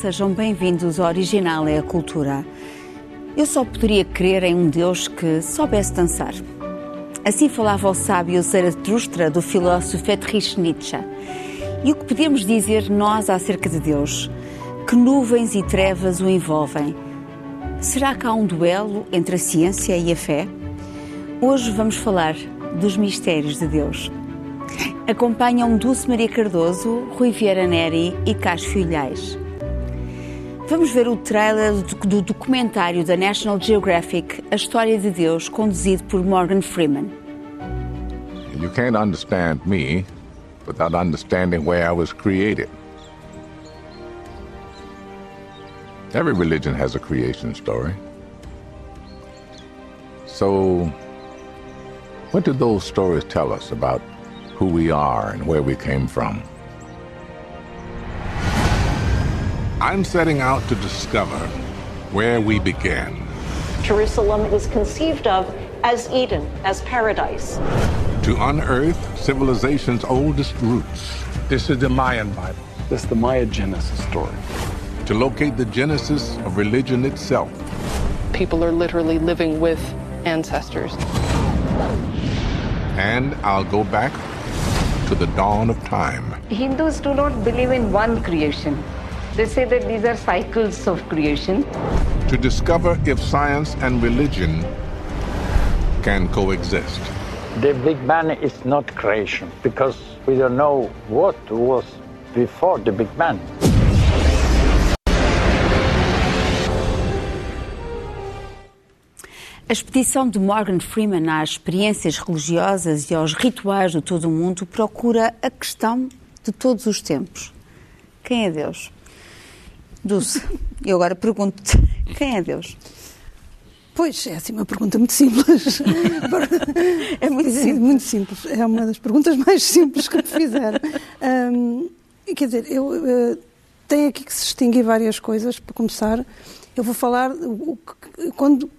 Sejam bem-vindos ao Original é a Cultura. Eu só poderia crer em um Deus que soubesse dançar. Assim falava o sábio Zaratustra do filósofo Friedrich Nietzsche. E o que podemos dizer nós acerca de Deus? Que nuvens e trevas o envolvem? Será que há um duelo entre a ciência e a fé? Hoje vamos falar dos mistérios de Deus. Acompanham Dulce Maria Cardoso, Rui Vieira Neri e Cássio Filhais. Vamos ver o trailer do documentário da National Geographic, A História de Deus, conduzido por Morgan Freeman. You can't understand me without understanding where I was created. Every religion has a creation story. So, what do those stories tell us about who we are and where we came from? I'm setting out to discover where we began. Jerusalem is conceived of as Eden, as paradise. To unearth civilization's oldest roots. This is the Mayan Bible. This is the Maya Genesis story. To locate the genesis of religion itself. People are literally living with ancestors. And I'll go back to the dawn of time. Hindus do not believe in one creation. They say that these are cycles of creation. To discover if science and religion can coexist. The Big Bang is not creation because we don't know what was before the Big Bang. A expedição de Morgan Freeman às experiências religiosas e aos rituais de todo o mundo procura a questão de todos os tempos: quem é Deus? Dulce, eu agora pergunto-te, quem é Deus? Pois, é assim uma pergunta muito simples. é muito simples. muito simples. É uma das perguntas mais simples que me fizeram. Um, quer dizer, eu uh, tenho aqui que se distinguir várias coisas. Para começar, eu vou falar. Quando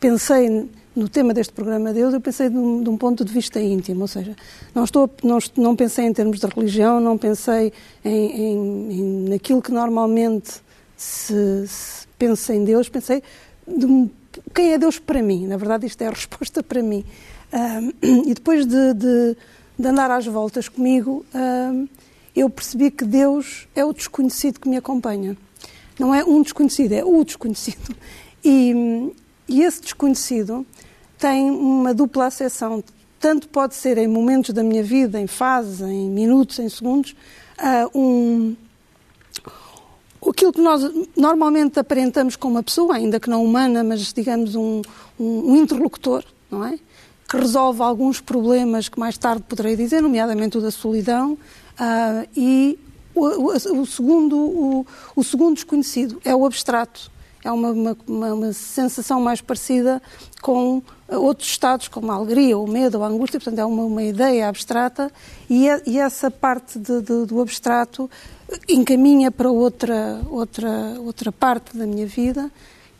pensei no tema deste programa Deus, eu pensei de um, de um, ponto de vista íntimo, ou seja, não, estou, não, não pensei em termos de religião, não pensei em, em, em naquilo que normalmente se, se pensa em Deus, pensei de, quem é Deus para mim. Na verdade, isto é a resposta para mim. Um, e depois de, de, de, andar às voltas comigo, um, eu percebi que Deus é o desconhecido que me acompanha. Não é um desconhecido, é o desconhecido. E, e esse desconhecido tem uma dupla acessão. Tanto pode ser em momentos da minha vida, em fases, em minutos, em segundos, uh, um, aquilo que nós normalmente aparentamos com uma pessoa, ainda que não humana, mas digamos um, um, um interlocutor, não é? Que resolve alguns problemas que mais tarde poderei dizer, nomeadamente o da solidão, uh, e o, o, o segundo, o, o, segundo desconhecido é o abstrato. É uma, uma, uma, sensação mais parecida com outros estados, como a alegria, o medo, a angústia, portanto é uma, uma ideia abstrata e, é, e essa parte de, de, do abstrato encaminha para outra, outra, outra parte da minha vida,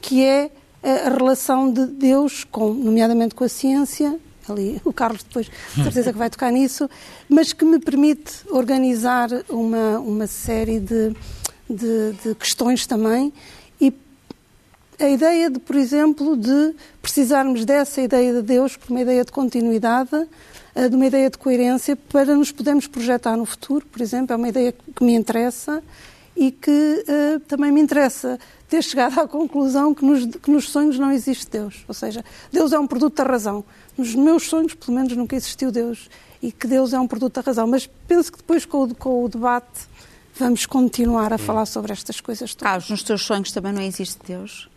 que é a relação de Deus, com, nomeadamente com a ciência, ali o Carlos depois, certeza que vai tocar nisso, mas que me permite organizar uma, uma série de, de, de questões também a ideia de, por exemplo, de precisarmos dessa ideia de Deus por uma ideia de continuidade, eh, de uma ideia de coerência para nos podermos projetar no futuro, por exemplo, é uma ideia que me interessa e que uh, também me interessa ter chegado à conclusão que nos, que nos, sonhos não existe Deus. Ou seja, Deus é um produto da razão. Nos meus sonhos, pelo menos, nunca existiu Deus e que Deus é um produto da razão. Mas penso que depois, com o, com o debate, vamos continuar a falar sobre estas coisas todas. Carlos, nos teus sonhos também não existe Deus?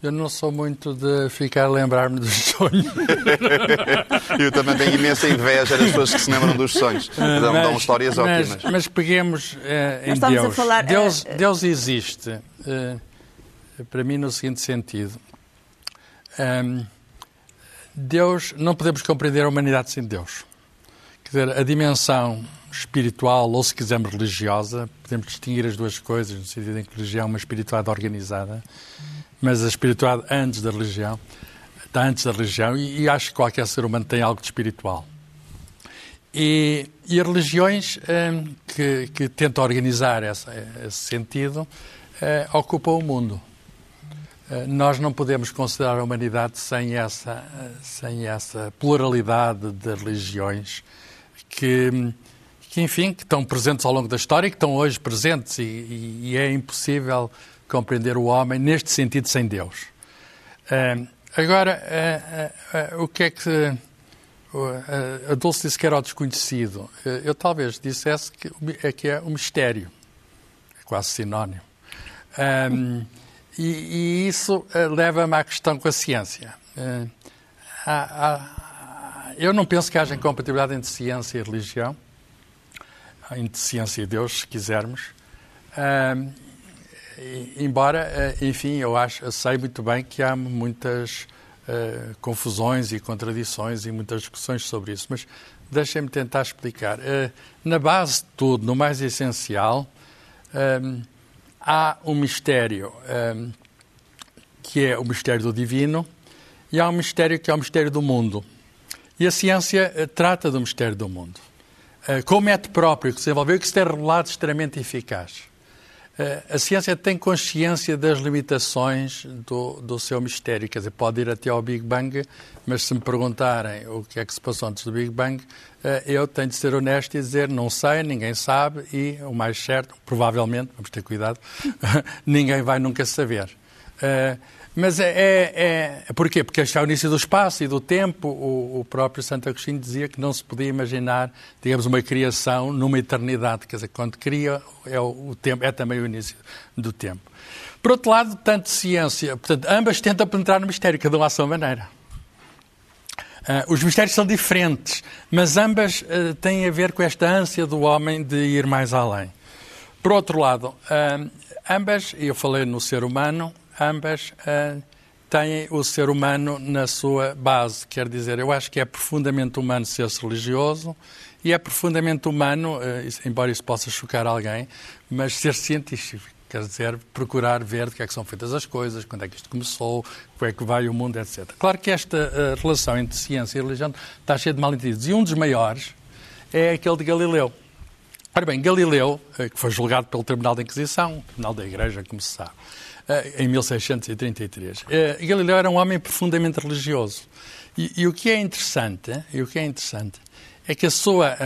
Eu não sou muito de ficar a lembrar-me dos sonhos. Eu também tenho imensa inveja das pessoas que se lembram dos sonhos. Dão, mas, dão histórias mas, ótimas. Mas peguemos uh, em Deus. Falar, Deus, uh, Deus existe, uh, para mim, no seguinte sentido. Um, Deus, não podemos compreender a humanidade sem Deus. Quer dizer, a dimensão espiritual, ou se quisermos religiosa, podemos distinguir as duas coisas, no sentido em que religião é uma espiritualidade organizada mas a espiritualidade antes da religião, está antes da religião, e, e acho que qualquer ser humano tem algo de espiritual. e, e religiões que, que, tentam organizar essa, esse sentido ocupam o mundo. Nós não podemos considerar a humanidade sem essa, sem essa pluralidade de religiões que, que, enfim, que estão presentes ao longo da história e que estão hoje presentes e, e, e é impossível compreender o homem neste sentido sem Deus. Uh, agora, uh, uh, o que é que. a Dulce disse que era o desconhecido. eu talvez dissesse que é, que é o mistério. É quase sinónimo. Um, e, e, isso leva-me à questão com a ciência. Há, há, eu não penso que haja incompatibilidade entre ciência e religião, entre ciência e Deus, se quisermos. Um, embora, eh, enfim, eu acho, eu sei muito bem que há muitas uh, confusões e contradições e muitas discussões sobre isso, mas deixem-me tentar explicar. Uh, na base de tudo, no mais essencial, um, há um mistério um, que é o mistério do divino e há um mistério que é o mistério do mundo. E a ciência uh, trata do mistério do mundo. como método próprio que se desenvolveu e que se tem revelado extremamente eficaz. Eh, a ciência tem consciência das limitações do, do seu mistério, quer dizer, pode ir até ao Big Bang, mas se me perguntarem o que é que se passou antes do Big Bang, eh, eu tenho de ser honesto e dizer não sei, ninguém sabe e o mais certo, provavelmente, vamos ter cuidado, ninguém vai nunca saber. Mas é, é, é. Porquê? Porque este é o início do espaço e do tempo. O, o, próprio Santo Agostinho dizia que não se podia imaginar, digamos, uma criação numa eternidade. Quer dizer, quando cria, é o, o tempo, é também o início do tempo. Por outro lado, tanto ciência, portanto, ambas tentam penetrar no mistério, cada um à sua maneira. Uh, os mistérios são diferentes, mas ambas uh, têm a ver com esta ânsia do homem de ir mais além. Por outro lado, uh, ambas, eu falei no ser humano, ambas uh, têm o ser humano na sua base. Quer dizer, eu acho que é profundamente humano ser-se religioso e é profundamente humano, uh, embora isso possa chocar alguém, mas ser científico. Quer dizer, procurar ver de que é que são feitas as coisas, quando é que isto começou, como é que vai o mundo, etc. Claro que esta uh, relação entre ciência e religião está cheia de mal-entendidos. E um dos maiores é aquele de Galileu. Ora bem, Galileu, que foi julgado pelo Tribunal da Inquisição, Tribunal da Igreja, como se sabe, em 1633. Eh, Galileu era um homem profundamente religioso. E, e, o que é interessante, e o que é interessante é que a sua,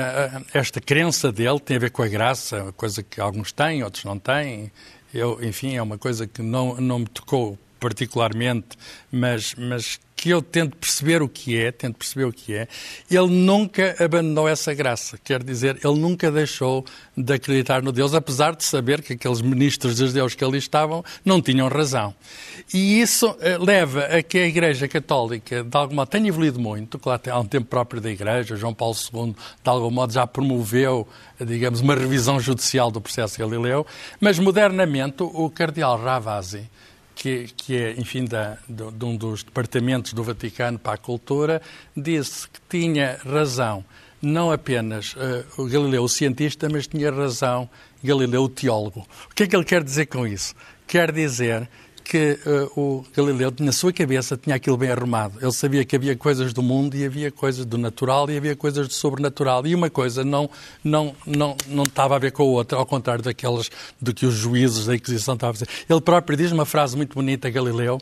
esta crença dele tem a ver com a graça, coisa que alguns têm, outros não têm. Eu, enfim, é uma coisa que não, não me tocou particularmente, mas, mas que eu tento perceber o que é, tento perceber o que é, ele nunca abandonou essa graça. Quer dizer, ele nunca deixou de acreditar no Deus, apesar de saber que aqueles ministros de Deus que ali estavam não tinham razão. E isso eh, leva a que a Igreja Católica, de algum modo, tenha evoluído muito. Claro, há um tempo próprio da Igreja, João Paulo II, de algum modo, já promoveu, digamos, uma revisão judicial do processo Galileu, mas modernamente o cardeal Ravasi, que, que é, enfim, da, de, de, um dos departamentos do Vaticano para a cultura, disse que tinha razão não apenas uh, o Galileu o cientista, mas tinha razão Galileu o teólogo. O que é que ele quer dizer com isso? Quer dizer que uh, o Galileu, na sua cabeça, tinha aquilo bem arrumado. Ele sabia que havia coisas do mundo e havia coisas do natural e havia coisas do sobrenatural. E uma coisa não, não, não, não estava a ver com a outra, ao contrário daquelas do que os juízes da Inquisição estavam a dizer. Ele próprio diz uma frase muito bonita, Galileu,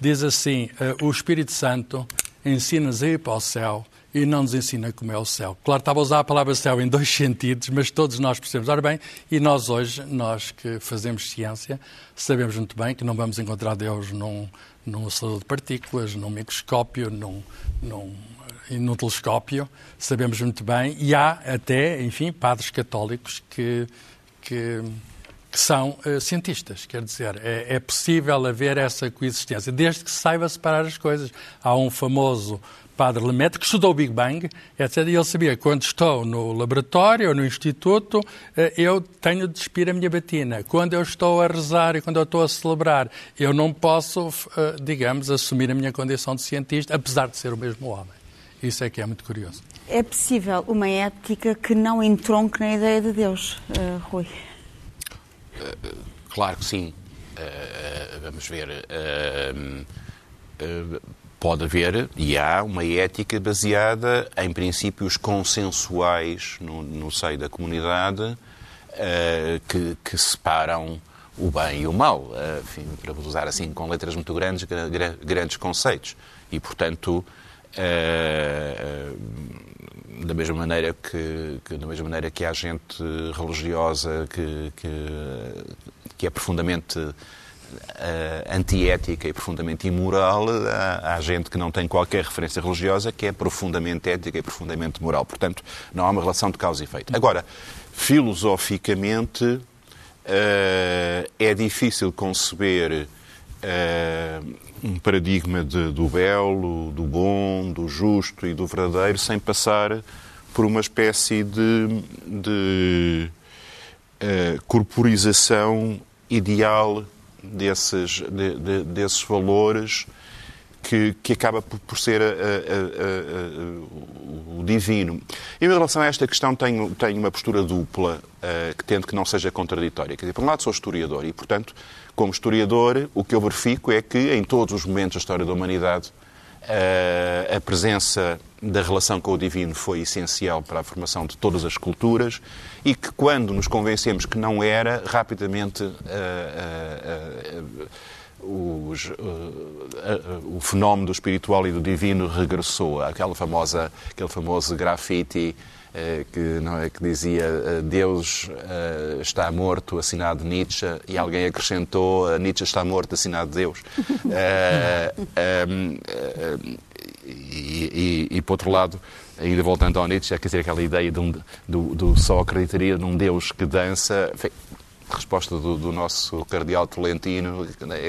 diz assim, uh, o Espírito Santo ensina-nos a ir para o céu e não nos ensina como é o céu. Claro, estava a usar a palavra céu em dois sentidos, mas todos nós percebemos. Ora bem, e nós hoje, nós que fazemos ciência, sabemos muito bem que não vamos encontrar Deus num, num acelerador de partículas, num microscópio, num, num, num telescópio, sabemos muito bem, e há até, enfim, padres católicos que, que, que são uh, cientistas, quer dizer, é, é possível haver essa coexistência, desde que se saiba separar as coisas. Há um famoso padre Lemaitre, que estudou o Big Bang, etc. E ele sabia que quando estou no laboratório ou no instituto, eh, eu tenho de despir a minha batina. Quando eu estou a rezar e quando eu estou a celebrar, eu não posso, eh, digamos, assumir a minha condição de cientista, apesar de ser o mesmo homem. Isso é que é muito curioso. É possível uma ética que não entronque na ideia de Deus, uh, Rui? Uh, claro que sim. Uh, vamos ver pode haver, e há, uma ética baseada em princípios consensuais no, no seio da comunidade uh, que, que, separam o bem e o mal, uh, enfim, para usar assim com letras muito grandes, grandes conceitos. E, portanto, uh, da mesma maneira que, que, da mesma maneira que há gente religiosa que, que, que é profundamente antiética e profundamente imoral, há, há, gente que não tem qualquer referência religiosa que é profundamente ética e profundamente moral. Portanto, não há uma relação de causa e efeito. Agora, filosoficamente, uh, é difícil conceber uh, um paradigma de, do belo, do bom, do justo e do verdadeiro sem passar por uma espécie de, de uh, corporização ideal desses, de, de, desses valores que, que acaba por, ser a, a, a, o divino. Em relação a esta questão, tenho, tenho uma postura dupla uh, que tento que não seja contraditória. Quer dizer, por um lado, sou historiador e, portanto, como historiador, o que eu verifico é que em todos os momentos da história da humanidade a presença da relação com o divino foi essencial para a formação de todas as culturas e que quando nos convencemos que não era, rapidamente os, o fenómeno do espiritual e do divino regressou. Aquela famosa, aquele famoso grafite eh, que, não é, que dizia eh, Deus uh, está morto, assinado Nietzsche, e alguém acrescentou Nietzsche está morto, assinado Deus. Uh, um, uh, e, e, e, por outro lado, ainda voltando ao Nietzsche, quer dizer, aquela ideia de um, do, do só acreditaria num Deus que dança. Enfim, resposta do, do, nosso cardeal Tolentino,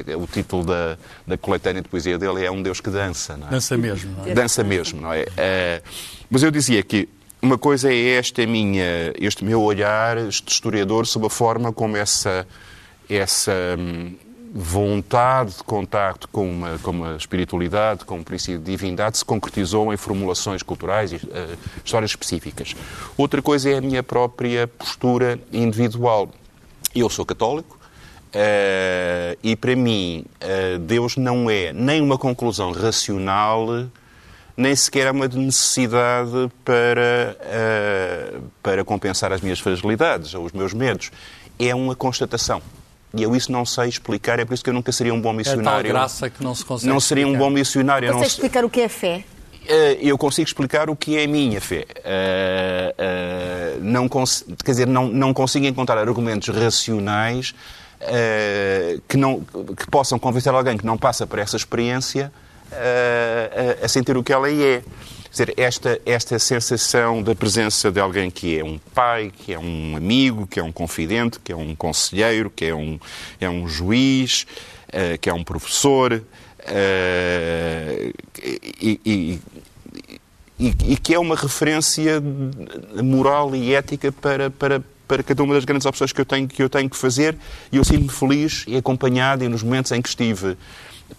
é, o título da, da coletânea de poesia dele é Um Deus que dança. Não é? Dança mesmo. Não é? Dança mesmo, não é? mas eu dizia que uma coisa é esta minha, este meu olhar este historiador sobre a forma como essa, essa hum, vontade de contacto com uma, com uma espiritualidade, com um princípio de divindade, se concretizou em formulações culturais e uh, histórias específicas. Outra coisa é a minha própria postura individual. Eu sou católico, Uh, e para mim, uh, Deus não é nem uma conclusão racional nem sequer é uma necessidade para, uh, para compensar as minhas fragilidades ou os meus medos. É uma constatação. E eu isso não sei explicar, é por isso que eu nunca seria um bom missionário. É tal graça que não se consegue Não seria explicar. um bom missionário. Consegue não... explicar o que é fé? Uh, eu consigo explicar o que é a minha fé. Uh, uh, não cons... Quer dizer, não, não consigo encontrar argumentos racionais que, não, que possam convencer alguém que não passa por essa experiência a, a, sentir o que ela é. Quer dizer, esta, esta sensação da presença de alguém que é um pai, que é um amigo, que é um confidente, que é um conselheiro, que é um, é um juiz, uh, que é um professor, uh, e, e, e, e, que é uma referência moral e ética para, para, para cada uma das grandes opções que eu tenho que, eu tenho que fazer, e eu sinto-me feliz e acompanhado, e nos momentos em que estive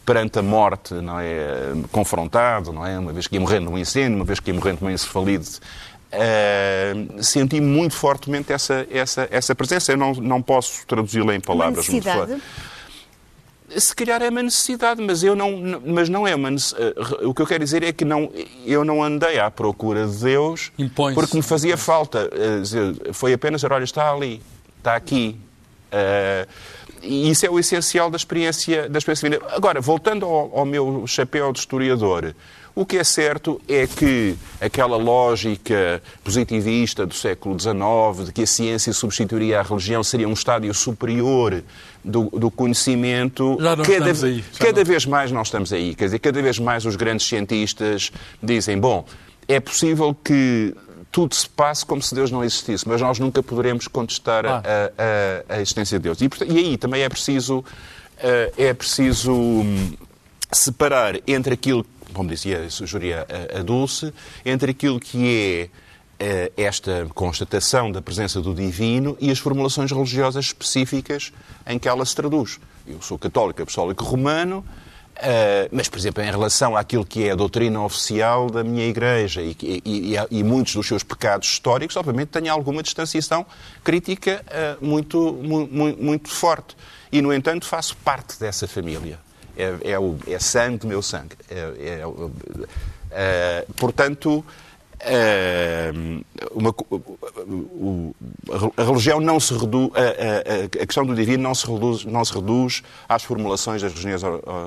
perante a morte, não é, confrontado, não é, uma vez que ia morrendo num incêndio, uma vez que ia morrendo numa encefalite, uh, senti muito fortemente essa, essa, essa presença. Eu não, não posso traduzi-la em palavras muito fortes. Se calhar é uma necessidade, mas eu não, mas não é uma uh, O que eu quero dizer é que não, eu não andei à procura de Deus porque me fazia falta. Uh, foi apenas, olha, está ali, está aqui. Uh, e isso é o essencial da experiência, da experiência vinda. Agora, voltando ao, ao meu chapéu de historiador, o que é certo é que aquela lógica positivista do século XIX, de que a ciência substituiria a religião, seria um estádio superior do, do conhecimento. Já não cada, estamos aí. cada não. vez mais nós estamos aí. Quer dizer, cada vez mais os grandes cientistas dizem: bom, é possível que tudo se passe como se Deus não existisse, mas nós nunca poderemos contestar ah. a, a, a, existência de Deus. E, e, aí também é preciso, eh, é preciso hum, separar entre aquilo, como dizia, sugeria a, a Dulce, entre aquilo que é eh, esta constatação da presença do divino e as formulações religiosas específicas em que ela se traduz. Eu sou católico apostólico romano, Uh, mas, por exemplo, em relação àquilo que é a doutrina oficial da minha Igreja e, e, e, e muitos dos seus pecados históricos, obviamente tenho alguma distanciação crítica uh, muito, muito, muito forte. E, no entanto, faço parte dessa família. é, é, o, é sangue do meu sangue. É, é, é, portanto, uma, a religião não se reduz, a, a, questão do divino não se, reduz, não se reduz às formulações das religiões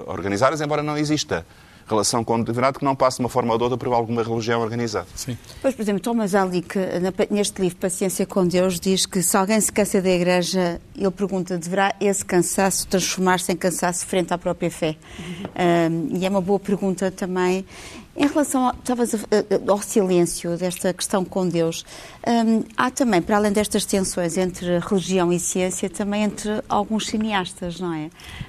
organizadas, embora não exista relação com o divinato que não passa de uma forma ou de outra por alguma religião organizada. Sim. Pois, por exemplo, Thomas Alick, neste livro Paciência com Deus, diz que se alguém se cansa da Igreja, ele pergunta, deverá esse cansaço transformar-se em cansaço frente à própria fé? Uhum. Um, e é uma boa pergunta também. Em relação ao silêncio desta questão com Deus, hum, há também, para além destas tensões entre religião e ciência, também entre alguns cineastas, não é?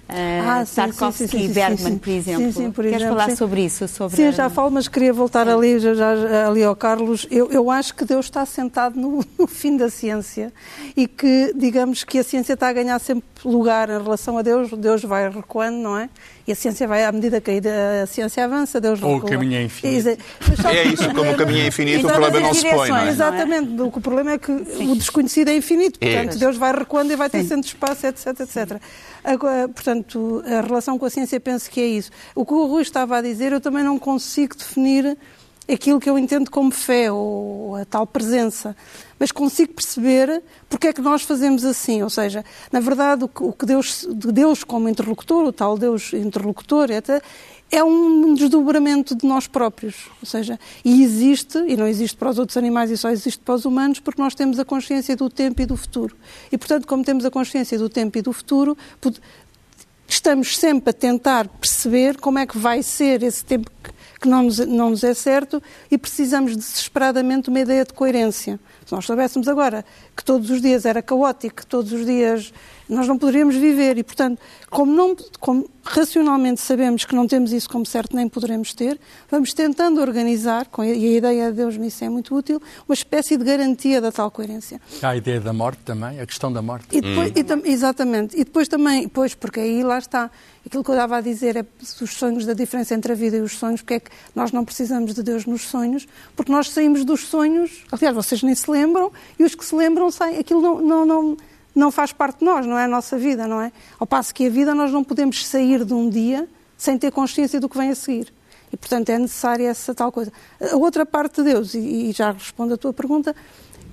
Uh, ah, Tarkovsky e Bergman, por exemplo. Sim, sim, por Queres exemplo, falar sim. sobre isso? Sobre sim, já falo, mas queria voltar ali, já, já, ali ao Carlos. Eu, eu acho que Deus está sentado no, no fim da ciência e que, digamos, que a ciência está a ganhar sempre lugar em relação a Deus, Deus vai recuando, não é? E a ciência vai, à medida que a ciência avança, Deus Ou recua. o caminho é infinito. É isso, como o caminho é infinito, o problema não se põe, não é? Exatamente, o problema é que o desconhecido é infinito, é. portanto. Deus vai recuando e vai ter sempre espaço, etc, etc. Agora, portanto, a relação com a ciência penso que é isso. O que o Rui estava a dizer, eu também não consigo definir aquilo que eu entendo como fé ou a tal presença. Mas consigo perceber porque é que nós fazemos assim. Ou seja, na verdade, o que Deus, Deus como interlocutor, o tal Deus interlocutor, é, é um desdobramento de nós próprios. Ou seja, e existe, e não existe para os outros animais e só existe para os humanos, porque nós temos a consciência do tempo e do futuro. E, portanto, como temos a consciência do tempo e do futuro, estamos sempre a tentar perceber como é que vai ser esse tempo que não nos, não nos é certo e precisamos desesperadamente de uma ideia de coerência. Se nós soubéssemos agora que todos os dias era caótico, que todos os dias nós não poderíamos viver e, portanto, como, não, como racionalmente sabemos que não temos isso como certo nem poderemos ter, vamos tentando organizar, com, e a ideia de Deus nisso é muito útil, uma espécie de garantia da tal coerência. Há a ideia da morte também, a questão da morte. E depois, hum. e, exatamente. E depois também, pois, porque aí lá está, aquilo que eu estava a dizer é os sonhos da diferença entre a vida e os sonhos, porque é que nós não precisamos de Deus nos sonhos, porque nós saímos dos sonhos, aliás, vocês nem se lembram, e os que se lembram saem, aquilo não, não, não não faz parte de nós, não é a nossa vida, não é? Ao passo que a vida nós não podemos sair de um dia sem ter consciência do que vem a seguir. E, portanto, é necessária essa tal coisa. A outra parte de Deus, e, já respondo a tua pergunta,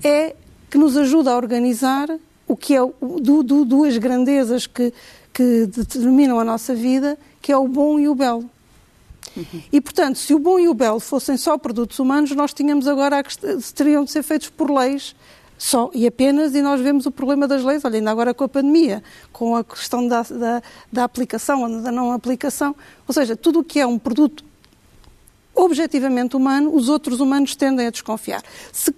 é que nos ajuda a organizar o que é do, duas grandezas que, que determinam a nossa vida, que é o bom e o belo. E, portanto, se o bom e o belo fossem só produtos humanos, nós tínhamos agora, teriam de ser feitos por leis só e apenas, e nós vemos o problema das leis, olha, ainda agora com a pandemia, com a questão da, da, da aplicação ou da não aplicação, ou seja, tudo o que é um produto objetivamente humano, os outros humanos tendem a desconfiar. Se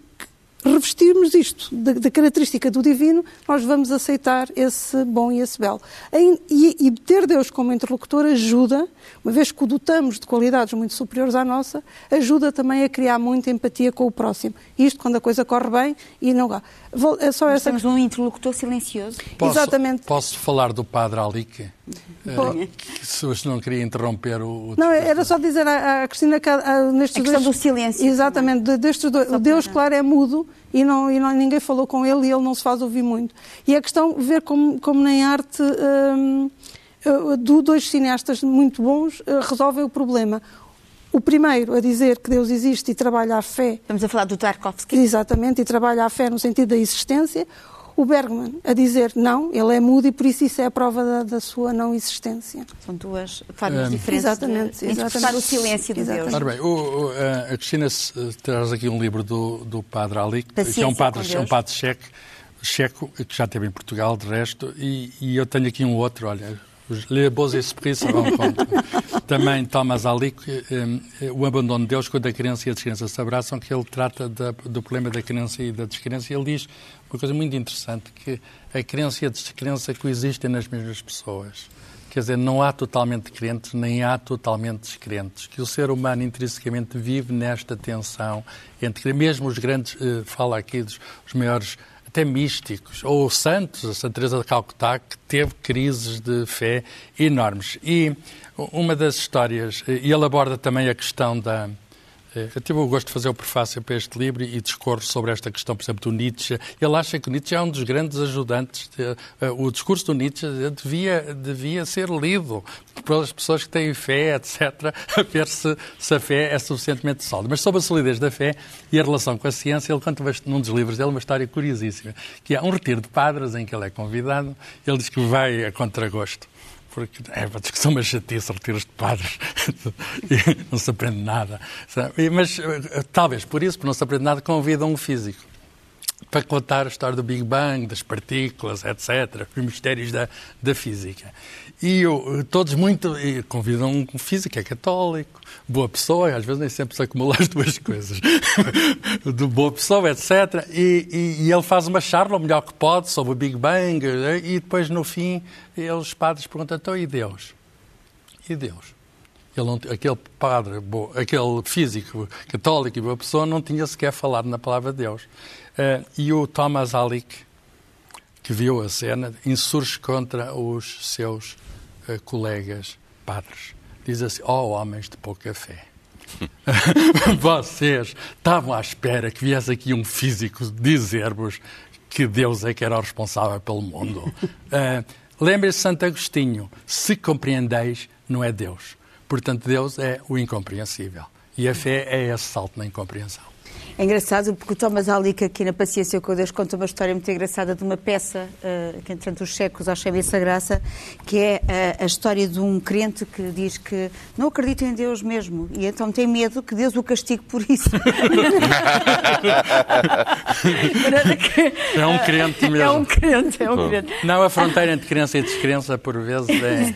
revestirmos isto da, característica do divino, nós vamos aceitar esse bom e esse belo. E, e, ter Deus como interlocutor ajuda, uma vez que o dotamos de qualidades muito superiores à nossa, ajuda também a criar muita empatia com o próximo. Isto quando a coisa corre bem e não há. É só essa... Estamos num interlocutor silencioso. Posso, Exatamente. Posso falar do padre Alique? Uh, se não queria interromper o, o Não, era só dizer à, à Cristina que a, nestes a questão dois, do silêncio. Exatamente, destes dois, o Deus, claro, é mudo e, não, e não, ninguém falou com ele e ele não se faz ouvir muito. E a questão, ver como, como nem arte, um, uh, dois cineastas muito bons uh, resolvem o problema. O primeiro a dizer que Deus existe e trabalha a fé. Estamos a falar do Tarkovsky. Exatamente, e trabalha a fé no sentido da existência o Bergman a dizer não, ele é mudo e por isso isso é a prova da, da sua não existência. São duas formas um, diferentes exatamente, de interpretar o silêncio de Deus. Ora bem, o, o, a Cristina traz aqui um livro do, do padre Ali, que é um padre, é um padre checo, checo, que já esteve em Portugal, de resto, e, e eu tenho aqui um outro, olha, Les Beaux Esprits se rencontrent. Também Thomas Ali, um, o abandono de Deus, quando a crença e a descrença se abraçam, que ele trata da, do problema da crença e da descrença. Ele diz uma coisa muito interessante, que a crença e a descrença coexistem nas mesmas pessoas. Quer dizer, não há totalmente crentes, nem há totalmente descrentes. Que o ser humano intrinsecamente vive nesta tensão entre, mesmo os grandes, eh, fala aqui dos os maiores até místicos, ou santos, a Santa Teresa de Calcutá, que teve crises de fé enormes. E uma das histórias, e ele aborda também a questão da, eu tive o gosto de fazer o prefácio para este livro e discorro sobre esta questão, por exemplo, do Nietzsche. Ele acha que Nietzsche é um dos grandes ajudantes. De, uh, o discurso do Nietzsche devia, devia ser lido pelas pessoas que têm fé, etc., a ver se, se a fé é suficientemente sólida. Mas sobre a solidez da fé e a relação com a ciência, ele conta num dos livros dele uma história curiosíssima, que é um retiro de padres em que ele é convidado. Ele diz que vai a contragosto porque é uma discussão uma chatice, retiros de padres, e não se aprende nada. Mas eh, talvez por isso, por não se aprende nada, convida um físico para contar a história do Big Bang, das partículas, etc., os mistérios da, da física. E eu, todos muito convidam um físico, é católico, boa pessoa, às vezes nem sempre se acumula as duas coisas, de boa pessoa, etc. E, e, e, ele faz uma charla o melhor que pode sobre o Big Bang, e depois no fim os padres perguntam, então e Deus? E Deus? Ele não, aquele padre, aquele físico católico e boa pessoa não tinha sequer falado na palavra de Deus. Uh, e o Thomas Alick, que viu a cena, insurge contra os seus uh, colegas padres. Diz assim: Ó oh, homens de pouca fé. Vocês estavam à espera que viesse aqui um físico dizer-vos que Deus é que era o responsável pelo mundo. Uh, Lembre-se de Santo Agostinho: se compreendeis, não é Deus. Portanto, Deus é o incompreensível. E a fé é esse salto na incompreensão. É engraçado porque o Thomas Alick aqui na Paciência com Deus conta uma história muito engraçada de uma peça uh, que entretanto os checos acham essa graça, que é uh, a história de um crente que diz que não acredita em Deus mesmo e então tem medo que Deus o castigue por isso. é um crente mesmo. É um crente, é um crente. Não, a fronteira entre crença e descrença por vezes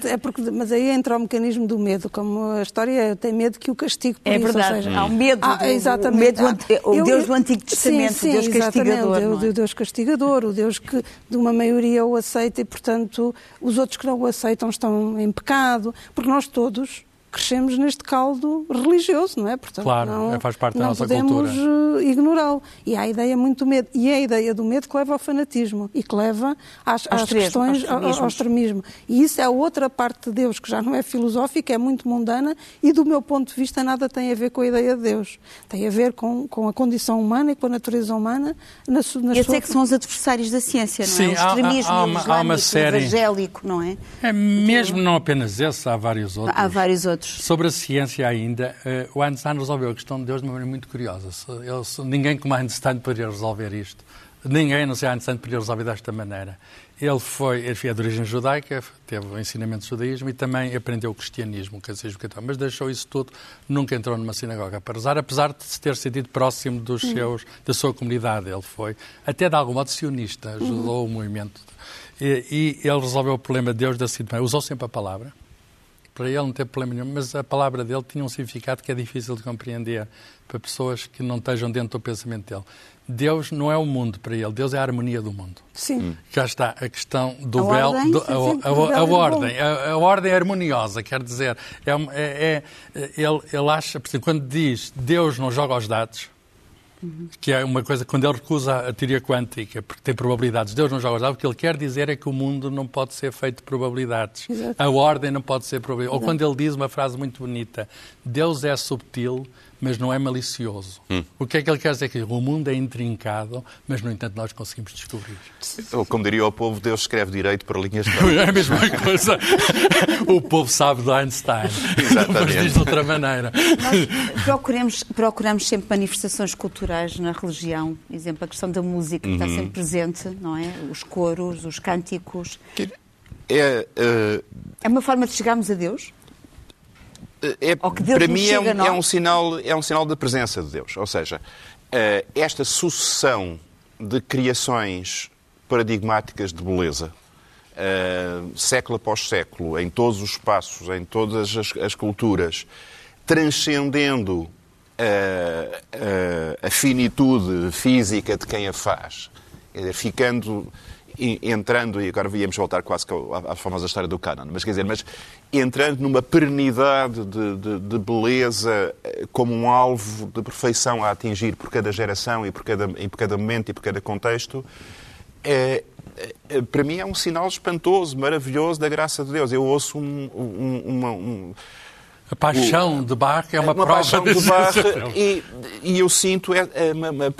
é... é porque, mas aí entra o mecanismo do medo, como a história tem medo que o castigue por é isso. É verdade, seja, há um medo. Ah, exatamente. Medo, o eu, Deus do Antigo Testamento, sim, sim, o Deus castigador. É? O Deus castigador, o Deus que de uma maioria o aceita e, portanto, os outros que não o aceitam estão em pecado, porque nós todos crescemos neste caldo religioso, não é? Portanto, claro, não, é, faz parte da nossa cultura. Não podemos ignorá-lo. E há a ideia muito do medo. E é a ideia do medo que leva ao fanatismo e que leva às, às questões, ao, ao extremismo. E isso é outra parte de Deus que já não é filosófica, é muito mundana e, do meu ponto de vista, nada tem a ver com a ideia de Deus. Tem a ver com, com a condição humana e com a natureza humana. Na, na Esses sua... é que são os adversários da ciência, não é? Sim, é? O extremismo há, há, há, há uma série... evangélico, não é? É mesmo não apenas esse, há vários outros. Há vários outros Sobre a ciência ainda, uh, o Einstein resolveu a questão de Deus de uma maneira muito curiosa. Ninguém como Einstein poderia resolver isto. Ninguém, não sei Einstein, poderia resolver desta maneira. Ele foi, ele é de origem judaica, teve o ensinamento do judaísmo e também aprendeu o cristianismo, o catecismo católico, mas deixou isso tudo, nunca entrou numa sinagoga para rezar, apesar de se ter sentido próximo dos uhum. seus, da sua comunidade. Ele foi, até de algum modo, sionista, ajudou uhum. o movimento. E, e, ele resolveu o problema de Deus da seguinte maneira, usou sempre a palavra, para ele não tem problema nenhum, mas a palavra dele tinha um significado que é difícil de compreender para pessoas que não estejam dentro do pensamento dele. Deus não é o mundo para ele, Deus é a harmonia do mundo. Sim. Já está a questão do a belo. Ordem, do, a, a, a, a ordem, a, ordem harmoniosa, quer dizer, é, é, é ele, ele acha, por exemplo, quando diz Deus não joga os dados, que é uma coisa, quando ele recusa a teoria quântica, porque tem probabilidades, Deus não joga os dados, o que ele quer dizer é que o mundo não pode ser feito de probabilidades. Exato. A ordem não pode ser probabilidade. Ou quando ele diz uma frase muito bonita, Deus é subtil, mas não é malicioso. Hum. O que é que ele quer dizer? Que o mundo é intrincado, mas, no entanto, nós conseguimos descobrir. Ou, como diria o povo, Deus escreve direito para linhas de É a mesma coisa. o povo sabe de Einstein, Exatamente. mas diz de outra maneira. Nós procuramos, procuramos sempre manifestações culturais na religião. Por exemplo, a questão da música uhum. está sempre presente, não é? Os coros, os cânticos. É, uh... é uma forma de chegarmos a Deus? é, para mim é um, é um, sinal, é um sinal da presença de Deus. Ou seja, eh, esta sucessão de criações paradigmáticas de beleza, século após século, em todos os espaços, em todas as, as culturas, transcendendo a, a, finitude física de quem a faz, ficando entrando, e agora íamos voltar quase à, à famosa história do canon, mas quer dizer, mas entrando numa perenidade de, de, de, beleza eh, como um alvo de perfeição a atingir por cada geração e por cada, e por cada momento e por cada contexto, é, é, para mim é um sinal espantoso, maravilhoso da graça de Deus. Eu ouço um, um, uma, um A paixão o, de Bach é uma, uma prova paixão de Bach e, e eu sinto é, é, uma, uma,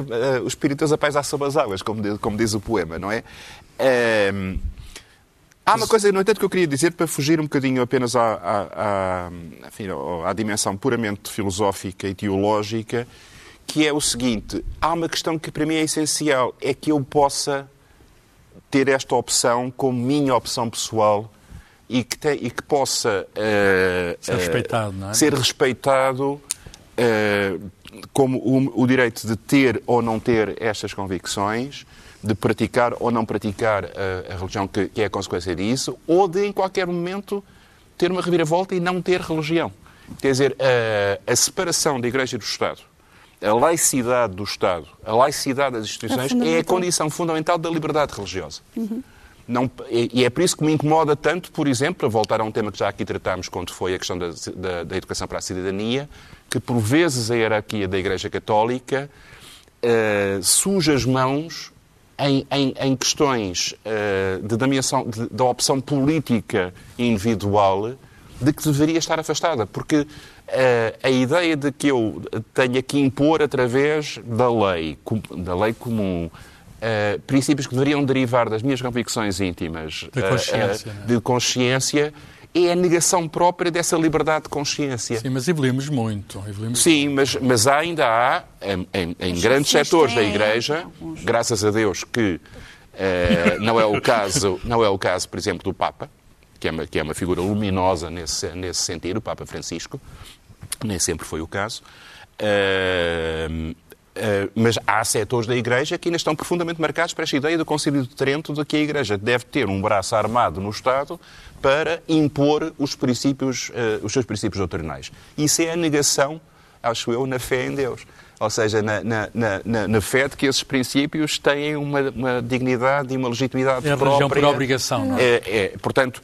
o espírito das apais às águas, como diz, como diz o poema, não é? é há uma coisa, no entanto, que eu queria dizer para fugir um bocadinho apenas à, à, à, enfim, à dimensão puramente filosófica e teológica, que é o seguinte: há uma questão que para mim é essencial, é que eu possa ter esta opção como minha opção pessoal e que, te, e que possa uh, ser respeitado, não é? Ser respeitado uh, como o, o, direito de ter ou não ter estas convicções, de praticar ou não praticar a, a religião que, que, é a consequência disso, ou de, em qualquer momento, ter uma reviravolta e não ter religião. Quer dizer, a, a separação da Igreja e do Estado, a laicidade do Estado, a laicidade das instituições é, é a condição fundamental da liberdade religiosa. Uhum. Não, e é por isso que me incomoda tanto, por exemplo, a voltar a um tema que já aqui tratámos quando foi a questão da, da, da educação para a cidadania, que por vezes a hierarquia da Igreja Católica uh, suja as mãos em, em, em questões uh, de, de, da opção política individual de que deveria estar afastada. Porque uh, a ideia de que eu tenha que impor através da lei, da lei comum, uh, princípios que deveriam derivar das minhas convicções íntimas de consciência, uh, de consciência é a negação própria dessa liberdade de consciência. Sim, mas evoluímos muito. Evoluímos Sim, mas, mas ainda há, em, em, em grandes setores da Igreja, graças a Deus que uh, não, é o caso, não é o caso, por exemplo, do Papa, que é uma, que é uma figura luminosa nesse, nesse sentido, o Papa Francisco, nem sempre foi o caso. Uh, mas há setores da Igreja que ainda estão profundamente marcados para esta ideia do Concílio de Trento de que a Igreja deve ter um braço armado no Estado para impor os, princípios, uh, os seus princípios doutrinais. Isso é a negação, acho eu, na fé em Deus. Ou seja, na, na, na, na fé de que esses princípios têm uma, uma dignidade e uma legitimidade é a própria. por obrigação, não é? é, é portanto,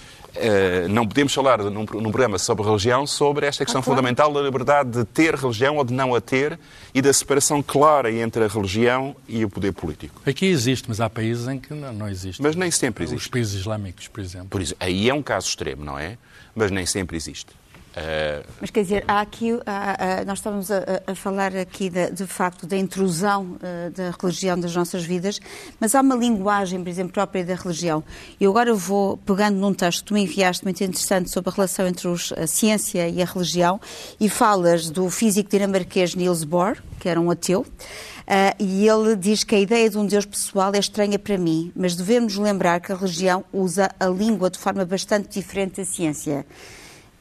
não podemos falar num, num, programa sobre religião sobre esta questão ah, claro. fundamental da liberdade de ter religião ou de não a ter e da separação clara entre a religião e o poder político. Aqui existe, mas há países em que não, não existe. Mas nem sempre existe. Os países islâmicos, por exemplo. Por isso, aí é um caso extremo, não é? Mas nem sempre existe. Uh... Mas quer dizer, há aqui, há, nós estávamos a, a, falar aqui de, de facto da intrusão uh, da religião das nossas vidas, mas há uma linguagem, por exemplo, própria da religião. E agora eu vou pegando num texto que tu me enviaste muito interessante sobre a relação entre os, a ciência e a religião, e falas do físico dinamarquês Niels Bohr, que era um ateu. Uh, e ele diz que a ideia de um Deus pessoal é estranha para mim, mas devemos lembrar que a religião usa a língua de forma bastante diferente da ciência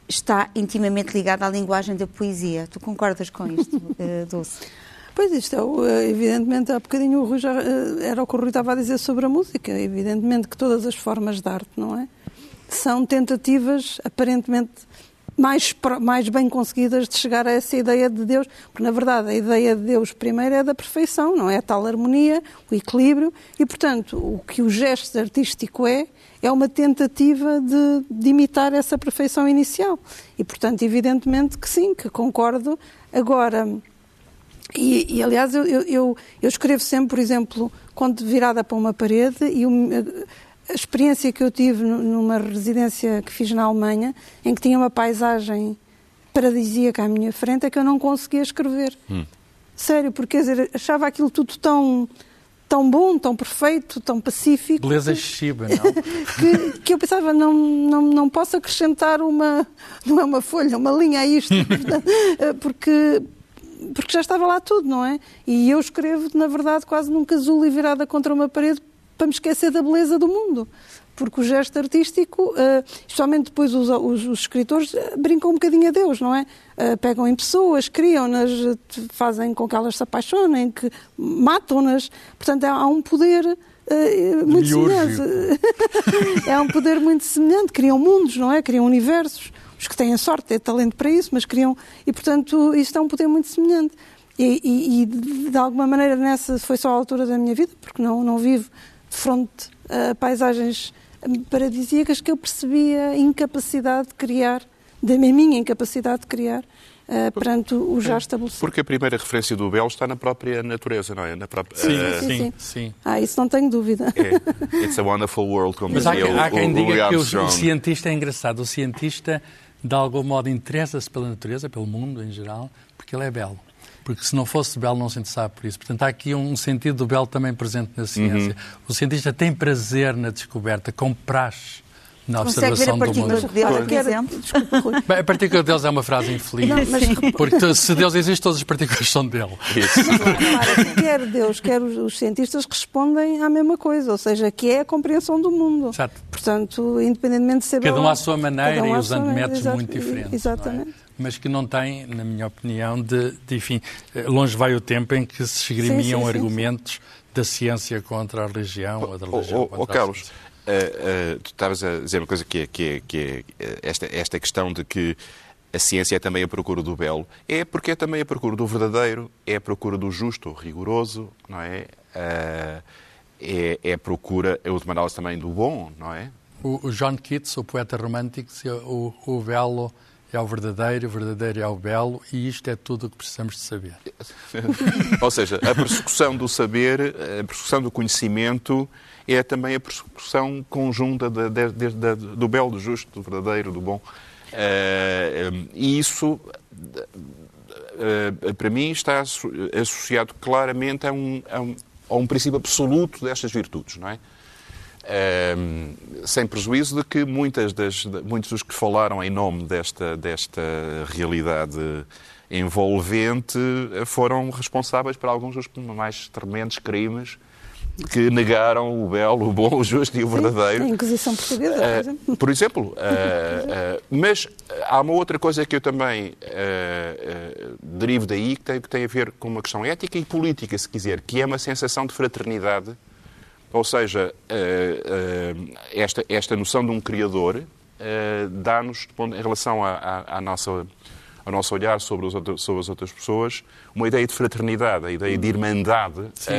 está intimamente ligada à linguagem da poesia. Tu concordas com isto, uh, Dulce? Pois isto é, evidentemente, há bocadinho o Rui já, eh, era o que o Rui estava a dizer sobre a música. Evidentemente que todas as formas de arte, não é? São tentativas aparentemente mais, mais bem conseguidas de chegar a essa ideia de Deus, porque na verdade a ideia de Deus primeiro é da perfeição, não é? A tal harmonia, o equilíbrio, e portanto o que o gesto artístico é, é uma tentativa de, de, imitar essa perfeição inicial. E, portanto, evidentemente que sim, que concordo. Agora, e, e aliás, eu, eu, eu, escrevo sempre, por exemplo, quando virada para uma parede, e a experiência que eu tive numa residência que fiz na Alemanha, em que tinha uma paisagem paradisíaca à minha frente, é que eu não conseguia escrever. Hum. Sério, porque dizer, achava aquilo tudo tão tão bom, tão perfeito, tão pacífico. Beleza excessiva, não? que, que eu pensava, não, não, não posso acrescentar uma, não é uma folha, uma linha a isto, porque, porque já estava lá tudo, não é? E eu escrevo, na verdade, quase num casulo e virada contra uma parede para me esquecer da beleza do mundo porque o gesto artístico, uh, especialmente depois os, os, os, escritores, uh, brincam um bocadinho a Deus, não é? Uh, pegam em pessoas, criam-nas, fazem com que elas se apaixonem, que matam-nas. Portanto, há um poder muito semelhante. é um poder muito semelhante. Criam mundos, não é? Criam universos. Os que têm a sorte, têm talento para isso, mas criam. E, portanto, isto é um poder muito semelhante. E, e, e de alguma maneira, nessa foi só a altura da minha vida, porque não, não vivo de fronte a paisagens paradisíacas que eu percebia a incapacidade de criar, da minha incapacidade de criar, uh, perante o já estabelecido. Porque a primeira referência do Belo está na própria natureza, não é? Na própria, sim, uh, sim, sim, sim, Ah, isso não tenho dúvida. É. It's a wonderful world, como Mas dizia há, há quem o, diga que o, o cientista é engraçado. O cientista de algum modo interessa-se pela natureza, pelo mundo em geral, porque ele é belo. Porque se não fosse belo, não se interessava por isso. Portanto, há aqui um sentido do belo também presente na ciência. Uhum. O cientista tem prazer na descoberta, com praxe na observação do mundo. De Deus? Desculpa, Bem, a partícula de Deus é uma frase infeliz. Não, mas... Porque se Deus existe, todas as partículas são dele. Isso. Claro, quer Deus, quer os, cientistas respondem à mesma coisa, ou seja, que é a compreensão do mundo. Certo. Portanto, independentemente de ser Cada um à sua maneira um e usando métodos muito diferentes. É? Exatamente. Mas que não tem, na minha opinião, de, de, enfim, longe vai o tempo em que se esgrimiam sim, sim, argumentos sim, da ciência contra a religião ou da religião oh, oh, contra Carlos, a ciência. Uh, uh, tu estavas a dizer uma coisa que é, que é, que é eh, esta, esta questão de que a ciência é também a procura do belo. É porque é também a procura do verdadeiro, é a procura do justo, rigoroso, não é? Uh, é, é a procura, é última análise também do bom, não é? O, o John Keats, o poeta romântico, dizia o, o belo é o verdadeiro, o verdadeiro é o belo e isto é tudo o que precisamos de saber. Ou seja, a persecução do saber, a persecução do conhecimento é também a persecução conjunta de, de, do belo, do justo, do verdadeiro, do bom. Uh, e isso, uh, para mim, está associado claramente a um, a um, a um princípio absoluto destas virtudes, não é? Uh, sem prejuízo de que muitas das, muitos dos que falaram em nome desta, desta realidade envolvente foram responsáveis por alguns dos mais tremendos crimes que negaram o belo, o bom, o justo e o verdadeiro. Sim, a Inquisição Portuguesa, por uh, exemplo. Por exemplo. Uh, uh, mas há uma outra coisa que eu também derivo daí, que tem, que tem a ver com uma questão ética e política, se quiser, que é uma sensação de fraternidade. Ou seja, esta, esta noção de um Criador dá-nos, em relação à, à, à nossa ao nosso olhar sobre, outros, sobre, as outras pessoas, uma ideia de fraternidade, a ideia de irmandade. Sim,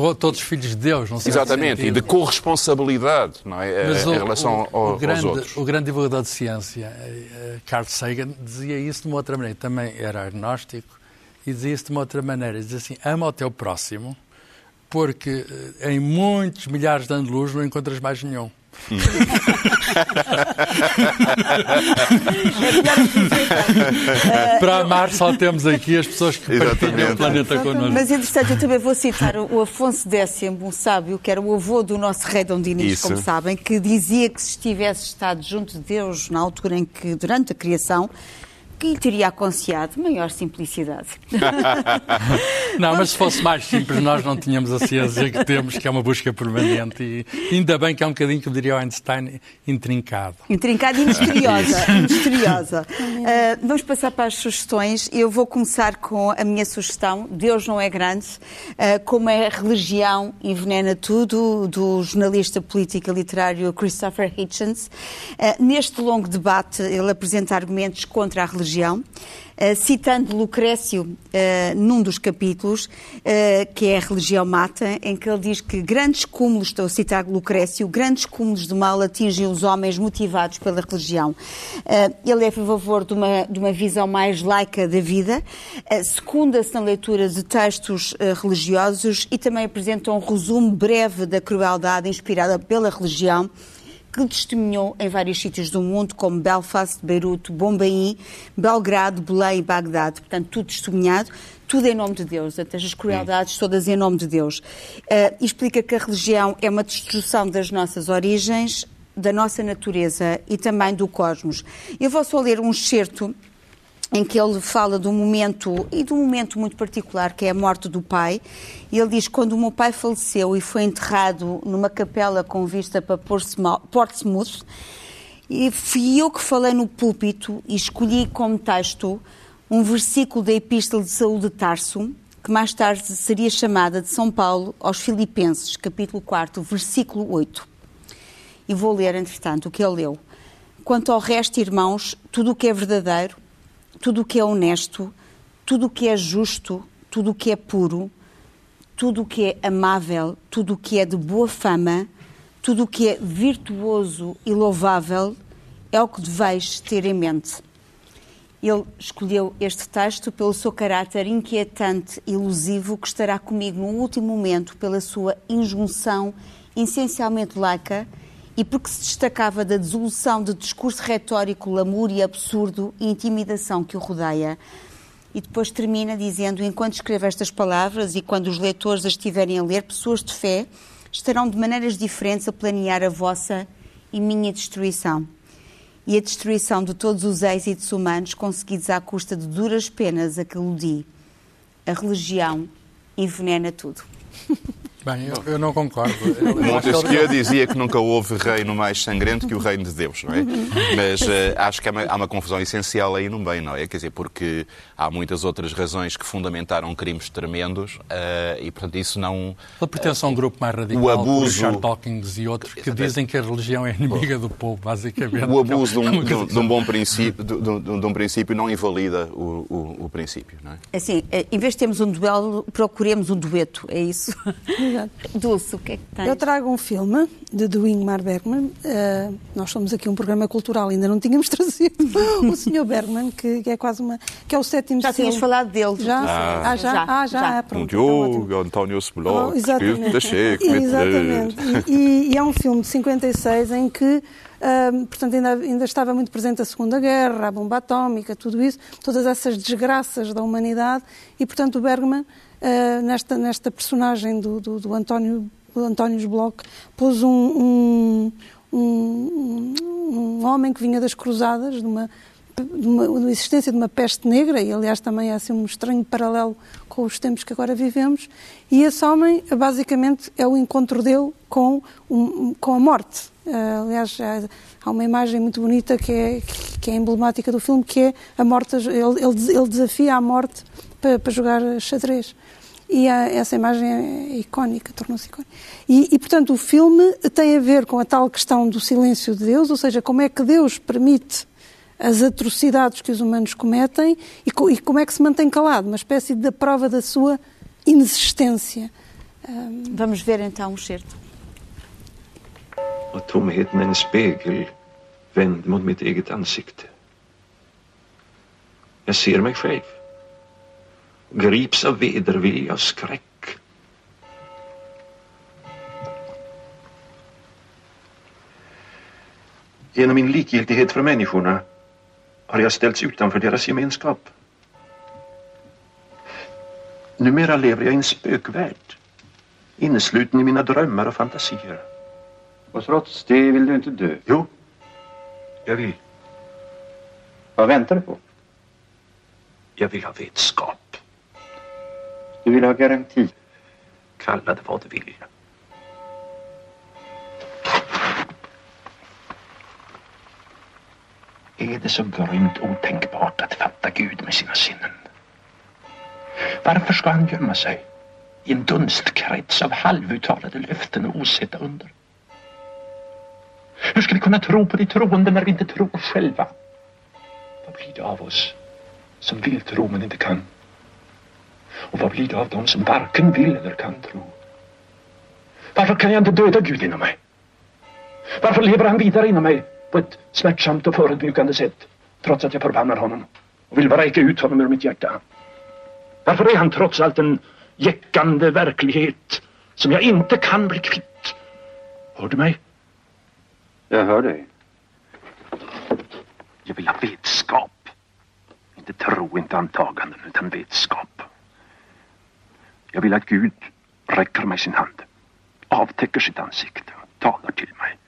uh, todos filhos de Deus, não sei Exatamente, e de corresponsabilidade não é? Mas em o, relação o, ao, o grande, aos outros. O grande divulgador de ciência, eh, Carl Sagan, dizia isso de uma outra maneira. Também era agnóstico e dizia isso de uma outra maneira. Dizia assim, ama o teu próximo, porque em muitos milhares de anos de luz não encontras mais nenhum. Para amar só temos aqui as pessoas que partilham o planeta connosco. Mas, entretanto, eu também vou citar o Afonso X, um sábio, que era o avô do nosso rei Dom Dinis, como sabem, que dizia que se estivesse estado junto de Deus na altura em que, durante a criação, que lhe teria aconselhado maior simplicidade. não, mas se fosse mais simples, nós não tínhamos a ciência que temos, que é uma busca permanente. E ainda bem que é um bocadinho, como diria Einstein, intrincado. Intrincado e misteriosa. misteriosa. Uh, vamos passar para as sugestões. Eu vou começar com a minha sugestão. Deus não é grande. Uh, como é religião envenena tudo, do jornalista político e literário Christopher Hitchens. Uh, neste longo debate, ele apresenta argumentos contra a religião religião, uh, citando Lucrécio uh, num dos capítulos, uh, que é a religião mata, em que ele diz que grandes cúmulos, estou a citar Lucrécio, grandes cúmulos de mal atingem os homens motivados pela religião. ele é a favor de uma, de uma visão mais laica da vida, secunda-se na leitura de textos religiosos e também apresenta um resumo breve da crueldade inspirada pela religião que testemunhou em vários sítios do mundo, como Belfast, Beirute, Bombaim, Belgrado, Belém e Bagdade. Portanto, tudo testemunhado, tudo em nome de Deus, até as crueldades hum. todas em nome de Deus. Uh, explica que a religião é uma destruição das nossas origens, da nossa natureza e também do cosmos. Eu vou só ler um excerto em que ele fala de um momento, e de um momento muito particular, que é a morte do pai. E ele diz: Quando o meu pai faleceu e foi enterrado numa capela com vista para Portsmouth, e fui eu que falei no púlpito e escolhi como texto um versículo da Epístola de Saúl de Tarso, que mais tarde seria chamada de São Paulo aos Filipenses, capítulo 4, versículo 8. E vou ler, entretanto, o que ele leu. Quanto ao resto, irmãos, tudo o que é verdadeiro, tudo o que é honesto, tudo o que é justo, tudo o que é puro, tudo o que é amável, tudo o que é de boa fama, tudo o que é virtuoso e louvável, é o que deveis ter em mente. Ele escolheu este texto pelo seu caráter inquietante e ilusivo que estará comigo no último momento pela sua injunção essencialmente laica e porque se destacava da desolução de discurso retórico, lamúrio, absurdo e intimidação que o rodeia. E depois termina dizendo: Enquanto escrevo estas palavras e quando os leitores as estiverem a ler, pessoas de fé estarão de maneiras diferentes a planear a vossa e minha destruição. E a destruição de todos os êxitos humanos conseguidos à custa de duras penas a que ludi. A religião envenena tudo. Bem, eu, eu não concordo. Montesquieu dizia que nunca houve reino mais sangrento que o reino de Deus, não é? Mas uh, acho que há uma, há uma, confusão essencial aí no meio, não é? Quer dizer, porque há muitas outras razões que fundamentaram crimes tremendos uh, e, portanto, isso não... Ele pertence a um grupo mais radical, o abuso... Richard Dawkins e outros, que dizem que a religião é inimiga do povo, basicamente. O abuso de um, de, de um bom princípio, de, de, um princípio não invalida o, o, o, princípio, não é? Assim, eh, em vez de termos um duelo, procuremos um dueto, é isso? Dulce, o que é que tens? Eu trago um filme de do Ingmar Bergman. Uh, nós somos aqui um programa cultural, ainda não tínhamos trazido o Sr. Bergman, que, que, é quase uma. que é o sétimo Já tinhas falado dele. Já? Ah, ah já? já? Ah, já. já. Pronto, um Diogo, António Smolló, oh, exatamente. exatamente. E, e, é um filme de 56 em que. Uh, portanto, ainda, ainda estava muito presente a Segunda Guerra, a bomba atómica, tudo isso, todas essas desgraças da humanidade, e, portanto, o Bergman uh, nesta, nesta personagem do, do, do António, do António Bloch, pôs um, um, um, um, homem que vinha das cruzadas, de uma, de uma, existência de uma peste negra, e aliás também é assim um estranho paralelo com os tempos que agora vivemos, e esse homem basicamente é o encontro dele com, com a morte. Uh, aliás, há uma imagem muito bonita que é, que é emblemática do filme, que é a morte, ele, ele desafia a morte para, para jogar xadrez. E a, essa imagem é icónica, tornou-se icónica. E, e, portanto, o filme tem a ver com a tal questão do silêncio de Deus, ou seja, como é que Deus permite as atrocidades que os humanos cometem e, e como é que se mantém calado, uma espécie de prova da sua inexistência. Um... Vamos ver então um certo. Och tomheten är en spegel vänd mot mitt eget ansikte. Jag ser mig själv. Grips av vedervilja och skräck. Genom min likgiltighet för människorna har jag ställts utanför deras gemenskap. Numera lever jag i en spökvärld, innesluten i mina drömmar och fantasier. Och trots det vill du inte dö? Jo, jag vill. Vad väntar du på? Jag vill ha vetskap. Du vill ha garanti. Kalla det vad du vill. Är det så grymt otänkbart att fatta Gud med sina sinnen? Varför ska han gömma sig i en dunstkrets av halvuttalade löften och osedda under? Hur ska vi kunna tro på de troende när vi inte tror själva? Vad blir det av oss som vill tro men inte kan? Och vad blir det av dem som varken vill eller kan tro? Varför kan jag inte döda Gud inom mig? Varför lever han vidare inom mig på ett smärtsamt och förödmjukande sätt trots att jag förbannar honom och vill vräka ut honom ur mitt hjärta? Varför är han trots allt en jäckande verklighet som jag inte kan bli kvitt? Hör du mig? Jag hör dig. Jag vill ha vetskap. Inte tro, inte antaganden, utan vetskap. Jag vill att Gud räcker mig sin hand, avtäcker sitt ansikte och talar till mig.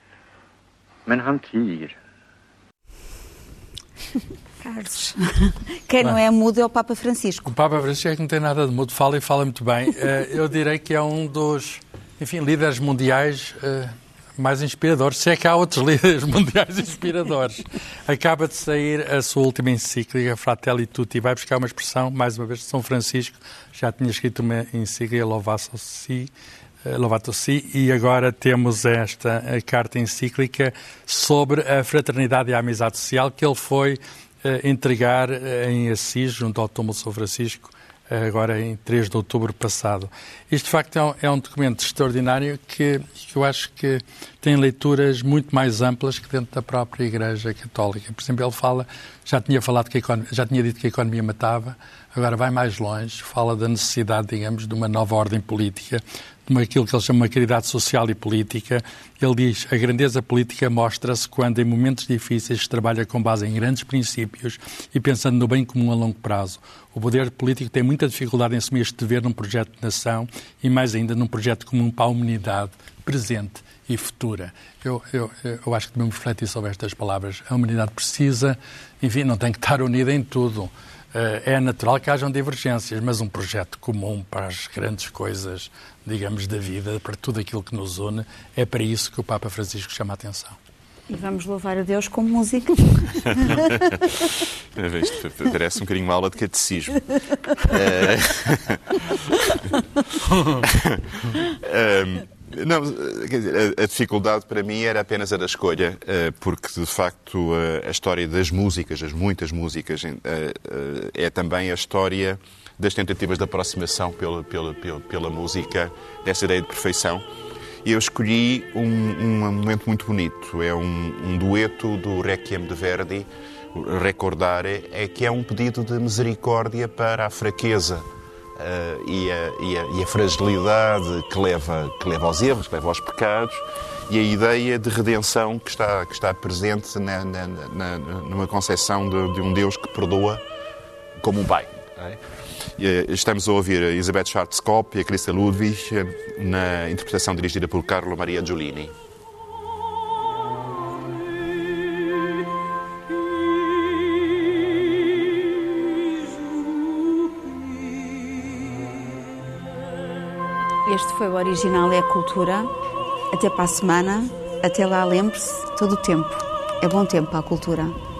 Men han tiger. Carlos, quem não é mudo é o Papa Francisco. O Papa Francisco é que não tem nada de mudo, fala e fala muito bem. Eh, eu direi que é um dos, enfim, líderes mundiais eh, mais inspiradores, se é que há outros líderes mundiais inspiradores. Acaba de sair a sua última encíclica, Fratelli Tutti, vai buscar uma expressão, mais uma vez, de São Francisco, já tinha escrito uma encíclica, Lovato Si, eh, Lovato Si, e agora temos esta carta encíclica sobre a fraternidade e a amizade social que ele foi uh, entregar em Assis, junto ao túmulo de São Francisco, agora em 3 de outubro passado. Isto, de facto, é um, é um documento extraordinário que, que, eu acho que tem leituras muito mais amplas que dentro da própria Igreja Católica. Por exemplo, ele fala, já tinha falado que economia, já tinha dito que a economia matava, agora vai mais longe, fala da necessidade, digamos, de uma nova ordem política, uma, aquilo que ele chama de caridade social e política. Ele diz a grandeza política mostra-se quando, em momentos difíceis, se trabalha com base em grandes princípios e pensando no bem comum a longo prazo. O poder político tem muita dificuldade em assumir este dever num projeto de nação e, mais ainda, num projeto comum para a humanidade presente e futura. Eu, eu, eu acho que devemos refletir sobre estas palavras. A humanidade precisa, enfim, não tem que estar unida em tudo. Eh, é natural que hajam divergências, mas um projeto comum para as grandes coisas, digamos, da vida, para tudo aquilo que nos une, é para isso que o Papa Francisco chama a atenção. E vamos louvar a Deus com música. Parece um bocadinho uma aula de catecismo. um, Não, quer dizer, a, dificuldade para mim era apenas a da escolha, eh, porque de facto a história das músicas, as muitas músicas, eh, eh, é também a história das tentativas de aproximação pela, pela, pela, pela música, dessa ideia de perfeição. E eu escolhi um, um, momento muito bonito, é um, um dueto do Requiem de Verdi, Recordare, é que é um pedido de misericórdia para a fraqueza uh, e, a, e, a, e, a, fragilidade que leva, que leva aos erros, que leva aos pecados, e a ideia de redenção que está, que está presente na, na, na, numa concepção de, de, um Deus que perdoa como um pai. É? Eh, estamos a ouvir a Elizabeth Schwarzkopf e a Christa Ludwig eh, na interpretação dirigida por Carlo Maria Giulini. Este foi o Original é a Cultura. Até para a semana. Até lá, lembre-se, todo o tempo. É bom tempo para a cultura.